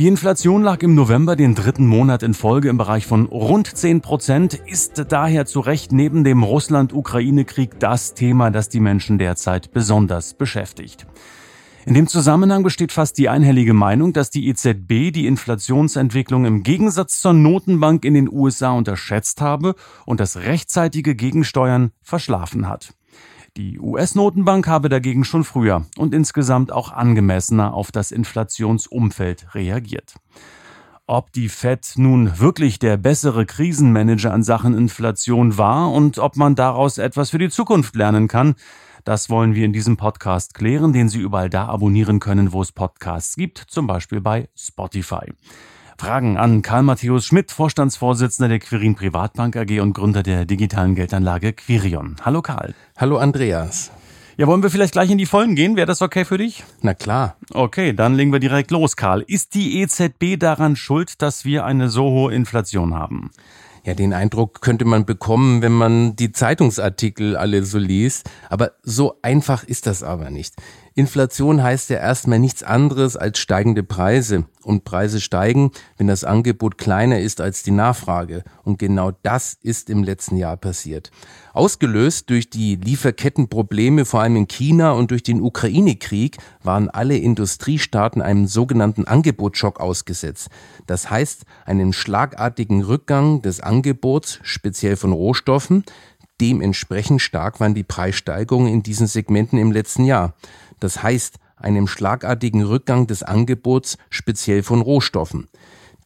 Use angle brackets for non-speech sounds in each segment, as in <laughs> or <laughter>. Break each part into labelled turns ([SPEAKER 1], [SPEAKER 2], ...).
[SPEAKER 1] Die Inflation lag im November den dritten Monat in Folge im Bereich von rund 10 Prozent, ist daher zu Recht neben dem Russland-Ukraine-Krieg das Thema, das die Menschen derzeit besonders beschäftigt. In dem Zusammenhang besteht fast die einhellige Meinung, dass die EZB die Inflationsentwicklung im Gegensatz zur Notenbank in den USA unterschätzt habe und das rechtzeitige Gegensteuern verschlafen hat. Die US-Notenbank habe dagegen schon früher und insgesamt auch angemessener auf das Inflationsumfeld reagiert. Ob die Fed nun wirklich der bessere Krisenmanager an Sachen Inflation war und ob man daraus etwas für die Zukunft lernen kann, das wollen wir in diesem Podcast klären, den Sie überall da abonnieren können, wo es Podcasts gibt, zum Beispiel bei Spotify. Fragen an Karl Matthäus Schmidt, Vorstandsvorsitzender der Quirin Privatbank AG und Gründer der digitalen Geldanlage Quirion. Hallo Karl.
[SPEAKER 2] Hallo Andreas.
[SPEAKER 1] Ja, wollen wir vielleicht gleich in die Vollen gehen? Wäre das okay für dich?
[SPEAKER 2] Na klar.
[SPEAKER 1] Okay, dann legen wir direkt los, Karl. Ist die EZB daran schuld, dass wir eine so hohe Inflation haben?
[SPEAKER 2] Ja, den Eindruck könnte man bekommen, wenn man die Zeitungsartikel alle so liest. Aber so einfach ist das aber nicht. Inflation heißt ja erstmal nichts anderes als steigende Preise. Und Preise steigen, wenn das Angebot kleiner ist als die Nachfrage. Und genau das ist im letzten Jahr passiert. Ausgelöst durch die Lieferkettenprobleme vor allem in China und durch den Ukraine-Krieg waren alle Industriestaaten einem sogenannten Angebotsschock ausgesetzt. Das heißt, einem schlagartigen Rückgang des Angebots, speziell von Rohstoffen. Dementsprechend stark waren die Preissteigerungen in diesen Segmenten im letzten Jahr. Das heißt, einem schlagartigen Rückgang des Angebots speziell von Rohstoffen.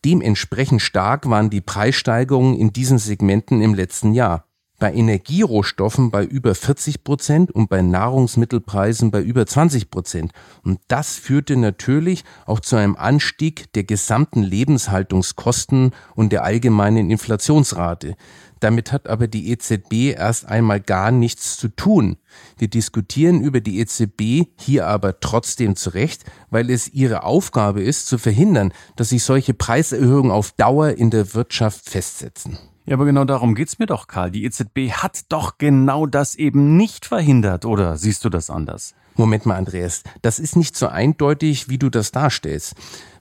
[SPEAKER 2] Dementsprechend stark waren die Preissteigerungen in diesen Segmenten im letzten Jahr. Bei Energierohstoffen bei über 40 Prozent und bei Nahrungsmittelpreisen bei über 20 Prozent. Und das führte natürlich auch zu einem Anstieg der gesamten Lebenshaltungskosten und der allgemeinen Inflationsrate. Damit hat aber die EZB erst einmal gar nichts zu tun. Wir diskutieren über die EZB hier aber trotzdem zurecht, weil es ihre Aufgabe ist, zu verhindern, dass sich solche Preiserhöhungen auf Dauer in der Wirtschaft festsetzen.
[SPEAKER 1] Ja, aber genau darum geht's mir doch, Karl. Die EZB hat doch genau das eben nicht verhindert, oder siehst du das anders?
[SPEAKER 2] Moment mal, Andreas, das ist nicht so eindeutig, wie du das darstellst,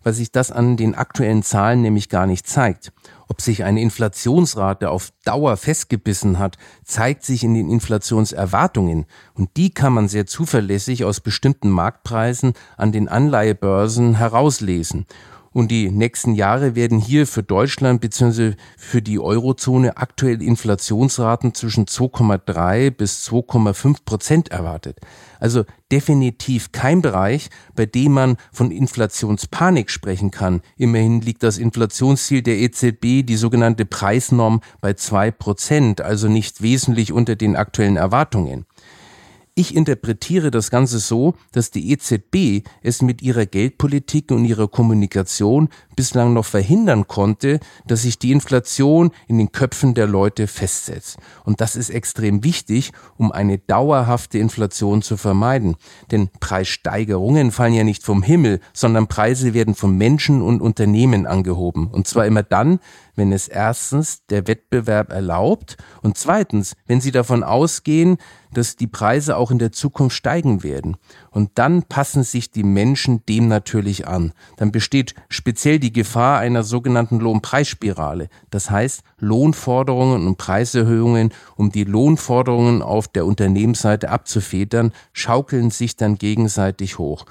[SPEAKER 2] weil sich das an den aktuellen Zahlen nämlich gar nicht zeigt. Ob sich eine Inflationsrate auf Dauer festgebissen hat, zeigt sich in den Inflationserwartungen. Und die kann man sehr zuverlässig aus bestimmten Marktpreisen an den Anleihebörsen herauslesen. Und die nächsten Jahre werden hier für Deutschland bzw. für die Eurozone aktuell Inflationsraten zwischen 2,3 bis 2,5 Prozent erwartet. Also definitiv kein Bereich, bei dem man von Inflationspanik sprechen kann. Immerhin liegt das Inflationsziel der EZB, die sogenannte Preisnorm, bei zwei Prozent, also nicht wesentlich unter den aktuellen Erwartungen. Ich interpretiere das Ganze so, dass die EZB es mit ihrer Geldpolitik und ihrer Kommunikation bislang noch verhindern konnte, dass sich die Inflation in den Köpfen der Leute festsetzt. Und das ist extrem wichtig, um eine dauerhafte Inflation zu vermeiden. Denn Preissteigerungen fallen ja nicht vom Himmel, sondern Preise werden von Menschen und Unternehmen angehoben. Und zwar immer dann, wenn es erstens der Wettbewerb erlaubt und zweitens, wenn sie davon ausgehen, dass die Preise auch in der Zukunft steigen werden. Und dann passen sich die Menschen dem natürlich an. Dann besteht speziell die Gefahr einer sogenannten Lohnpreisspirale. Das heißt, Lohnforderungen und Preiserhöhungen, um die Lohnforderungen auf der Unternehmensseite abzufedern, schaukeln sich dann gegenseitig hoch.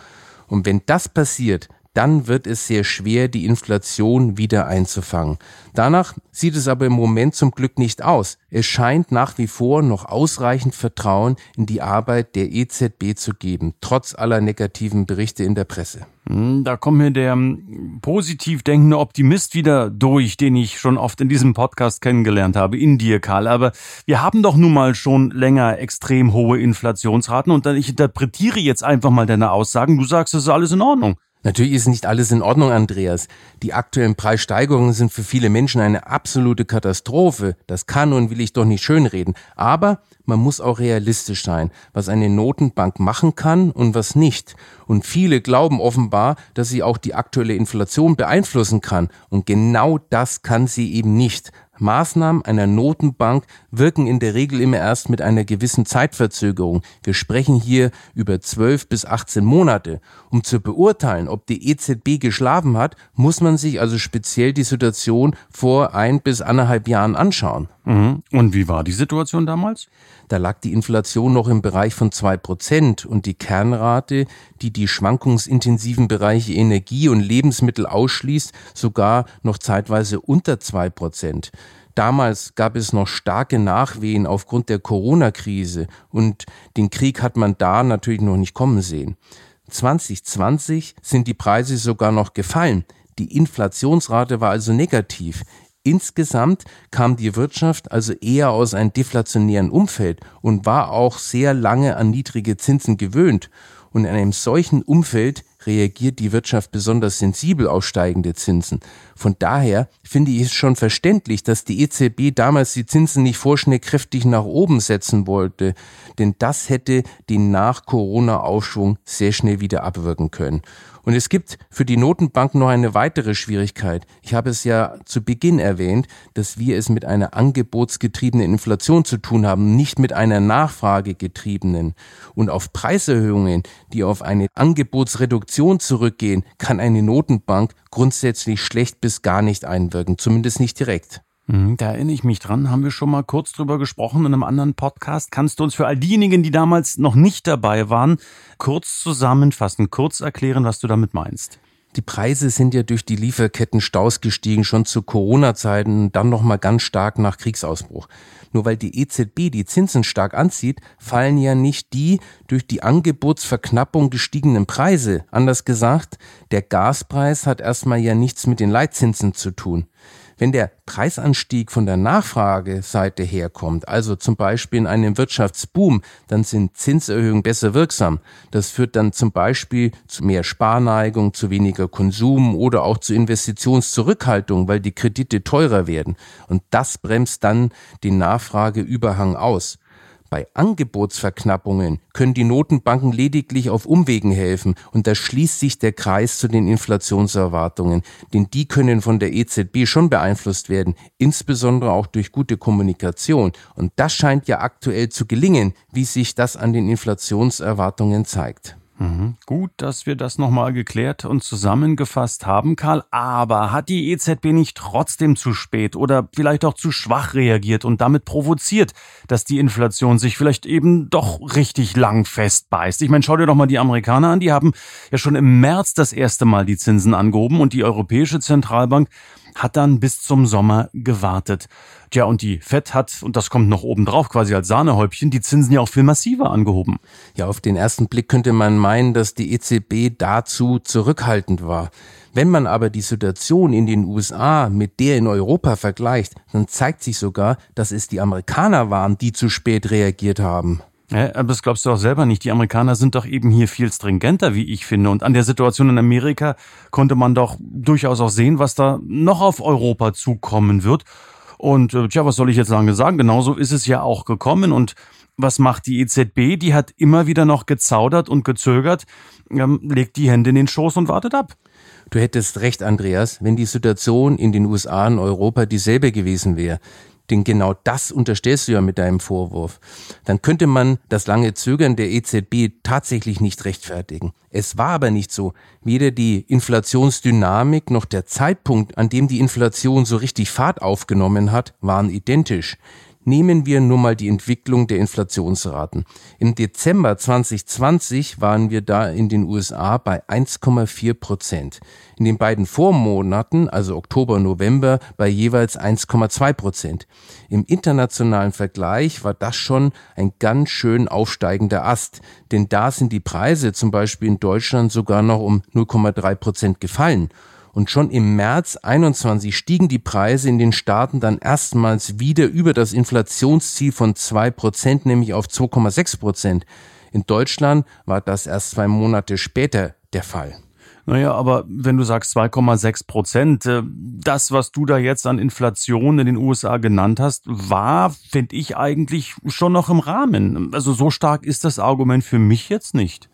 [SPEAKER 2] Und wenn das passiert, dann wird es sehr schwer, die Inflation wieder einzufangen. Danach sieht es aber im Moment zum Glück nicht aus. Es scheint nach wie vor noch ausreichend Vertrauen in die Arbeit der EZB zu geben, trotz aller negativen Berichte in der Presse.
[SPEAKER 1] Hm, da kommt mir der hm, positiv denkende Optimist wieder durch, den ich schon oft in diesem Podcast kennengelernt habe, in dir, Karl. Aber wir haben doch nun mal schon länger extrem hohe Inflationsraten und ich interpretiere jetzt einfach mal deine Aussagen. Du sagst, es ist alles in Ordnung.
[SPEAKER 2] Natürlich ist nicht alles in Ordnung, Andreas. Die aktuellen Preissteigerungen sind für viele Menschen eine absolute Katastrophe. Das kann und will ich doch nicht schönreden. Aber man muss auch realistisch sein, was eine Notenbank machen kann und was nicht. Und viele glauben offenbar, dass sie auch die aktuelle Inflation beeinflussen kann. Und genau das kann sie eben nicht. Maßnahmen einer Notenbank wirken in der Regel immer erst mit einer gewissen Zeitverzögerung. Wir sprechen hier über 12 bis 18 Monate. Um zu beurteilen, ob die EZB geschlafen hat, muss man sich also speziell die Situation vor ein bis anderthalb Jahren anschauen.
[SPEAKER 1] Mhm. Und wie war die Situation damals?
[SPEAKER 2] Da lag die Inflation noch im Bereich von zwei Prozent und die Kernrate, die die schwankungsintensiven Bereiche Energie und Lebensmittel ausschließt, sogar noch zeitweise unter zwei Prozent. Damals gab es noch starke Nachwehen aufgrund der Corona-Krise und den Krieg hat man da natürlich noch nicht kommen sehen. 2020 sind die Preise sogar noch gefallen. Die Inflationsrate war also negativ. Insgesamt kam die Wirtschaft also eher aus einem deflationären Umfeld und war auch sehr lange an niedrige Zinsen gewöhnt. Und in einem solchen Umfeld reagiert die Wirtschaft besonders sensibel auf steigende Zinsen. Von daher finde ich es schon verständlich, dass die EZB damals die Zinsen nicht vorschnell kräftig nach oben setzen wollte, denn das hätte den Nach-Corona-Aufschwung sehr schnell wieder abwirken können. Und es gibt für die Notenbank noch eine weitere Schwierigkeit. Ich habe es ja zu Beginn erwähnt, dass wir es mit einer angebotsgetriebenen Inflation zu tun haben, nicht mit einer nachfragegetriebenen. Und auf Preiserhöhungen, die auf eine Angebotsreduktion zurückgehen, kann eine Notenbank grundsätzlich schlecht bis gar nicht einwirken, zumindest nicht direkt.
[SPEAKER 1] Mhm, da erinnere ich mich dran, haben wir schon mal kurz drüber gesprochen in einem anderen Podcast. Kannst du uns für all diejenigen, die damals noch nicht dabei waren, kurz zusammenfassen, kurz erklären, was du damit meinst?
[SPEAKER 2] Die Preise sind ja durch die Lieferketten-Staus gestiegen, schon zu Corona-Zeiten, dann nochmal ganz stark nach Kriegsausbruch. Nur weil die EZB die Zinsen stark anzieht, fallen ja nicht die durch die Angebotsverknappung gestiegenen Preise. Anders gesagt, der Gaspreis hat erstmal ja nichts mit den Leitzinsen zu tun. Wenn der Preisanstieg von der Nachfrageseite herkommt, also zum Beispiel in einem Wirtschaftsboom, dann sind Zinserhöhungen besser wirksam. Das führt dann zum Beispiel zu mehr Sparneigung, zu weniger Konsum oder auch zu Investitionszurückhaltung, weil die Kredite teurer werden. Und das bremst dann den Nachfrageüberhang aus. Bei Angebotsverknappungen können die Notenbanken lediglich auf Umwegen helfen. Und da schließt sich der Kreis zu den Inflationserwartungen, denn die können von der EZB schon beeinflusst werden, insbesondere auch durch gute Kommunikation. Und das scheint ja aktuell zu gelingen, wie sich das an den Inflationserwartungen zeigt.
[SPEAKER 1] Mhm. Gut, dass wir das nochmal geklärt und zusammengefasst haben, Karl. Aber hat die EZB nicht trotzdem zu spät oder vielleicht auch zu schwach reagiert und damit provoziert, dass die Inflation sich vielleicht eben doch richtig lang festbeißt? Ich meine, schau dir doch mal die Amerikaner an. Die haben ja schon im März das erste Mal die Zinsen angehoben und die Europäische Zentralbank hat dann bis zum Sommer gewartet. Tja, und die FED hat, und das kommt noch oben drauf, quasi als Sahnehäubchen, die Zinsen ja auch viel massiver angehoben.
[SPEAKER 2] Ja, auf den ersten Blick könnte man meinen, dass die EZB dazu zurückhaltend war. Wenn man aber die Situation in den USA mit der in Europa vergleicht, dann zeigt sich sogar, dass es die Amerikaner waren, die zu spät reagiert haben.
[SPEAKER 1] Ja, aber das glaubst du auch selber nicht. Die Amerikaner sind doch eben hier viel stringenter, wie ich finde. Und an der Situation in Amerika konnte man doch durchaus auch sehen, was da noch auf Europa zukommen wird. Und äh, tja, was soll ich jetzt lange sagen? Genauso ist es ja auch gekommen. Und was macht die EZB? Die hat immer wieder noch gezaudert und gezögert, ähm, legt die Hände in den Schoß und wartet ab.
[SPEAKER 2] Du hättest recht, Andreas, wenn die Situation in den USA und Europa dieselbe gewesen wäre denn genau das unterstellst du ja mit deinem Vorwurf, dann könnte man das lange Zögern der EZB tatsächlich nicht rechtfertigen. Es war aber nicht so. Weder die Inflationsdynamik noch der Zeitpunkt, an dem die Inflation so richtig Fahrt aufgenommen hat, waren identisch. Nehmen wir nur mal die Entwicklung der Inflationsraten. Im Dezember 2020 waren wir da in den USA bei 1,4 Prozent. In den beiden Vormonaten, also Oktober, November, bei jeweils 1,2 Prozent. Im internationalen Vergleich war das schon ein ganz schön aufsteigender Ast, denn da sind die Preise zum Beispiel in Deutschland sogar noch um 0,3 Prozent gefallen. Und schon im März 21 stiegen die Preise in den Staaten dann erstmals wieder über das Inflationsziel von zwei Prozent, nämlich auf 2,6 Prozent. In Deutschland war das erst zwei Monate später der Fall.
[SPEAKER 1] Naja, aber wenn du sagst 2,6 Prozent, äh, das, was du da jetzt an Inflation in den USA genannt hast, war, finde ich, eigentlich schon noch im Rahmen. Also so stark ist das Argument für mich jetzt nicht.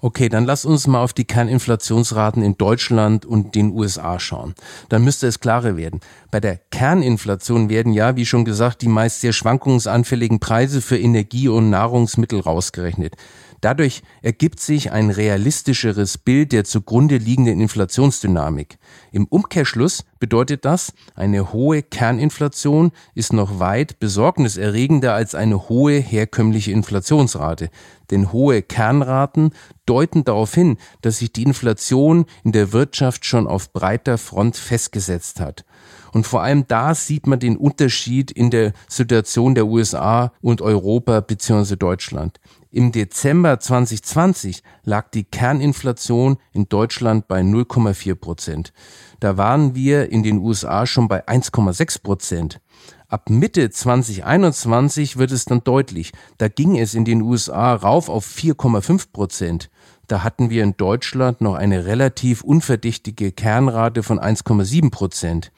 [SPEAKER 2] Okay, dann lass uns mal auf die Kerninflationsraten in Deutschland und den USA schauen. Dann müsste es klarer werden. Bei der Kerninflation werden ja, wie schon gesagt, die meist sehr schwankungsanfälligen Preise für Energie und Nahrungsmittel rausgerechnet. Dadurch ergibt sich ein realistischeres Bild der zugrunde liegenden Inflationsdynamik. Im Umkehrschluss bedeutet das, eine hohe Kerninflation ist noch weit besorgniserregender als eine hohe herkömmliche Inflationsrate. Denn hohe Kernraten deuten darauf hin, dass sich die Inflation in der Wirtschaft schon auf breiter Front festgesetzt hat. Und vor allem da sieht man den Unterschied in der Situation der USA und Europa bzw. Deutschland. Im Dezember 2020 lag die Kerninflation in Deutschland bei 0,4 Prozent. Da waren wir in den USA schon bei 1,6 Prozent. Ab Mitte 2021 wird es dann deutlich. Da ging es in den USA rauf auf 4,5 Prozent. Da hatten wir in Deutschland noch eine relativ unverdächtige Kernrate von 1,7 Prozent.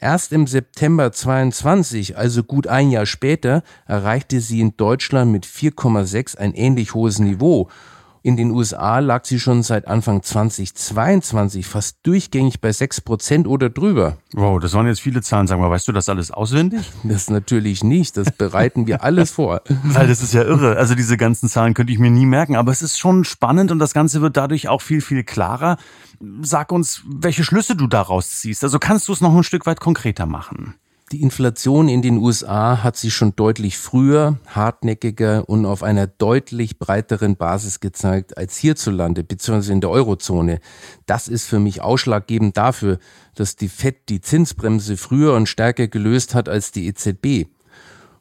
[SPEAKER 2] Erst im September 22, also gut ein Jahr später, erreichte sie in Deutschland mit 4,6 ein ähnlich hohes Niveau in den USA lag sie schon seit Anfang 2022 fast durchgängig bei 6 Prozent oder drüber.
[SPEAKER 1] Wow, das waren jetzt viele Zahlen. Sag mal, weißt du das alles auswendig?
[SPEAKER 2] Das natürlich nicht. Das bereiten wir alles vor. <laughs>
[SPEAKER 1] Weil das ist ja irre. Also diese ganzen Zahlen könnte ich mir nie merken. Aber es ist schon spannend und das Ganze wird dadurch auch viel, viel klarer. Sag uns, welche Schlüsse du daraus ziehst. Also kannst du es noch ein Stück weit konkreter machen?
[SPEAKER 2] Die Inflation in den USA hat sich schon deutlich früher, hartnäckiger und auf einer deutlich breiteren Basis gezeigt als hierzulande bzw. in der Eurozone. Das ist für mich ausschlaggebend dafür, dass die Fed die Zinsbremse früher und stärker gelöst hat als die EZB.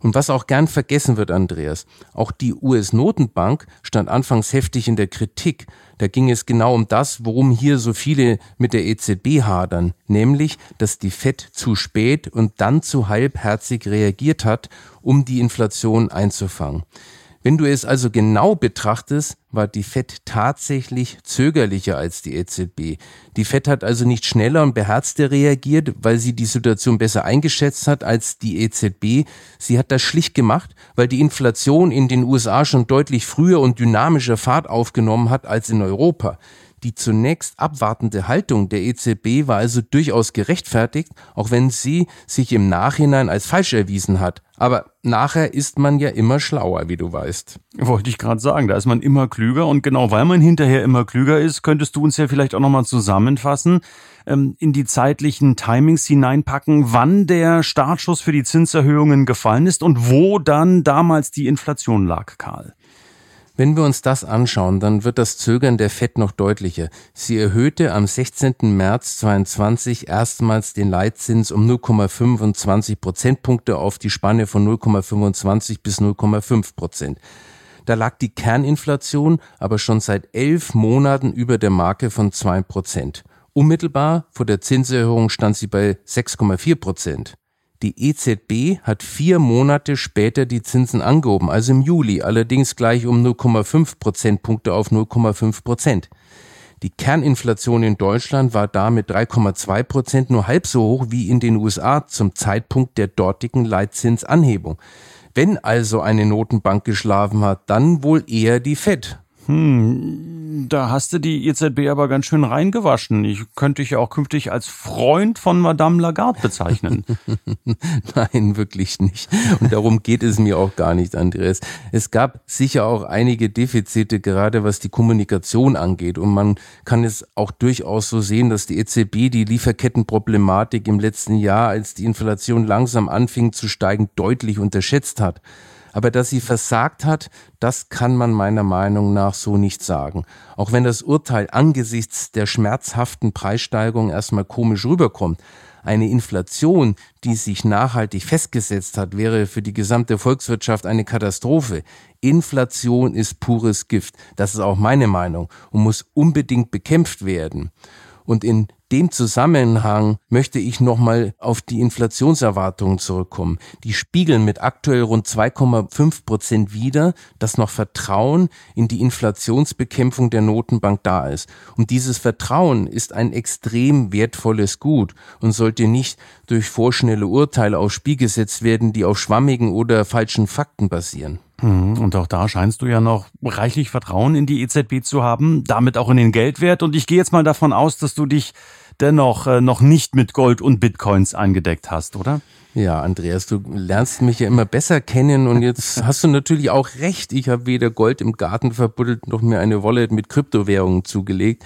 [SPEAKER 2] Und was auch gern vergessen wird, Andreas, auch die US-Notenbank stand anfangs heftig in der Kritik. Da ging es genau um das, worum hier so viele mit der EZB hadern, nämlich, dass die Fed zu spät und dann zu halbherzig reagiert hat, um die Inflation einzufangen. Wenn du es also genau betrachtest, war die FED tatsächlich zögerlicher als die EZB. Die FED hat also nicht schneller und beherzter reagiert, weil sie die Situation besser eingeschätzt hat als die EZB. Sie hat das schlicht gemacht, weil die Inflation in den USA schon deutlich früher und dynamischer Fahrt aufgenommen hat als in Europa. Die zunächst abwartende Haltung der EZB war also durchaus gerechtfertigt, auch wenn sie sich im Nachhinein als falsch erwiesen hat. Aber nachher ist man ja immer schlauer, wie du weißt.
[SPEAKER 1] Wollte ich gerade sagen, da ist man immer klüger und genau weil man hinterher immer klüger ist, könntest du uns ja vielleicht auch nochmal zusammenfassen, ähm, in die zeitlichen Timings hineinpacken, wann der Startschuss für die Zinserhöhungen gefallen ist und wo dann damals die Inflation lag, Karl.
[SPEAKER 2] Wenn wir uns das anschauen, dann wird das Zögern der FED noch deutlicher. Sie erhöhte am 16. März 22 erstmals den Leitzins um 0,25 Prozentpunkte auf die Spanne von 0,25 bis 0,5 Prozent. Da lag die Kerninflation aber schon seit elf Monaten über der Marke von zwei Prozent. Unmittelbar vor der Zinserhöhung stand sie bei 6,4 Prozent. Die EZB hat vier Monate später die Zinsen angehoben, also im Juli, allerdings gleich um 0,5 Prozentpunkte auf 0,5 Prozent. Die Kerninflation in Deutschland war damit 3,2 Prozent nur halb so hoch wie in den USA zum Zeitpunkt der dortigen Leitzinsanhebung. Wenn also eine Notenbank geschlafen hat, dann wohl eher die Fed.
[SPEAKER 1] Hm, da hast du die EZB aber ganz schön reingewaschen. Ich könnte dich ja auch künftig als Freund von Madame Lagarde bezeichnen. <laughs>
[SPEAKER 2] Nein, wirklich nicht. Und darum geht es mir auch gar nicht, Andreas. Es gab sicher auch einige Defizite, gerade was die Kommunikation angeht. Und man kann es auch durchaus so sehen, dass die EZB die Lieferkettenproblematik im letzten Jahr, als die Inflation langsam anfing zu steigen, deutlich unterschätzt hat. Aber dass sie versagt hat, das kann man meiner Meinung nach so nicht sagen. Auch wenn das Urteil angesichts der schmerzhaften Preissteigerung erstmal komisch rüberkommt. Eine Inflation, die sich nachhaltig festgesetzt hat, wäre für die gesamte Volkswirtschaft eine Katastrophe. Inflation ist pures Gift. Das ist auch meine Meinung und muss unbedingt bekämpft werden. Und in dem Zusammenhang möchte ich nochmal auf die Inflationserwartungen zurückkommen. Die spiegeln mit aktuell rund 2,5 Prozent wider, dass noch Vertrauen in die Inflationsbekämpfung der Notenbank da ist. Und dieses Vertrauen ist ein extrem wertvolles Gut und sollte nicht durch vorschnelle Urteile aufs Spiel gesetzt werden, die auf schwammigen oder falschen Fakten basieren.
[SPEAKER 1] Mhm, und auch da scheinst du ja noch reichlich Vertrauen in die EZB zu haben, damit auch in den Geldwert. Und ich gehe jetzt mal davon aus, dass du dich dennoch äh, noch nicht mit Gold und Bitcoins eingedeckt hast, oder?
[SPEAKER 2] Ja, Andreas, du lernst mich ja immer besser kennen und jetzt <laughs> hast du natürlich auch recht. Ich habe weder Gold im Garten verbuddelt noch mir eine Wallet mit Kryptowährungen zugelegt.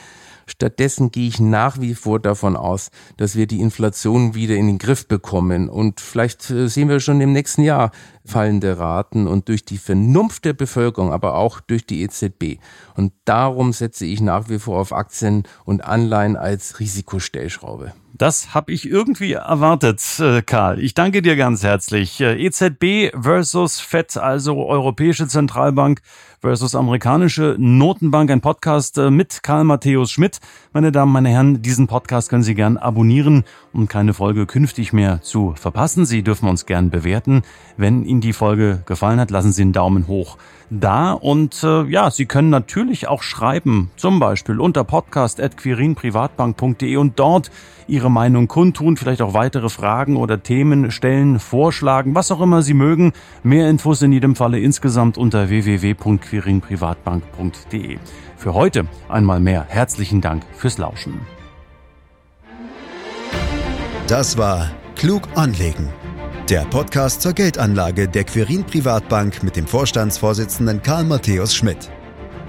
[SPEAKER 2] Stattdessen gehe ich nach wie vor davon aus, dass wir die Inflation wieder in den Griff bekommen. Und vielleicht äh, sehen wir schon im nächsten Jahr fallende Raten und durch die Vernunft der Bevölkerung, aber auch durch die EZB. Und darum setze ich nach wie vor auf Aktien und Anleihen als Risikostellschraube.
[SPEAKER 1] Das habe ich irgendwie erwartet, äh, Karl. Ich danke dir ganz herzlich. Äh, EZB versus FED, also Europäische Zentralbank versus amerikanische Notenbank, ein Podcast äh, mit Karl Matthäus Schmidt. Meine Damen, meine Herren, diesen Podcast können Sie gern abonnieren, um keine Folge künftig mehr zu verpassen. Sie dürfen uns gern bewerten. Wenn Ihnen die Folge gefallen hat, lassen Sie einen Daumen hoch da und äh, ja, Sie können natürlich auch schreiben, zum Beispiel unter podcast.quirinprivatbank.de und dort Ihre Meinung kundtun, vielleicht auch weitere Fragen oder Themen stellen, vorschlagen, was auch immer Sie mögen. Mehr Infos in jedem Falle insgesamt unter www.quirinprivatbank.de. Für heute einmal mehr herzlichen Dank fürs Lauschen.
[SPEAKER 3] Das war Klug anlegen der Podcast zur Geldanlage der Quirin Privatbank mit dem Vorstandsvorsitzenden Karl Matthäus Schmidt.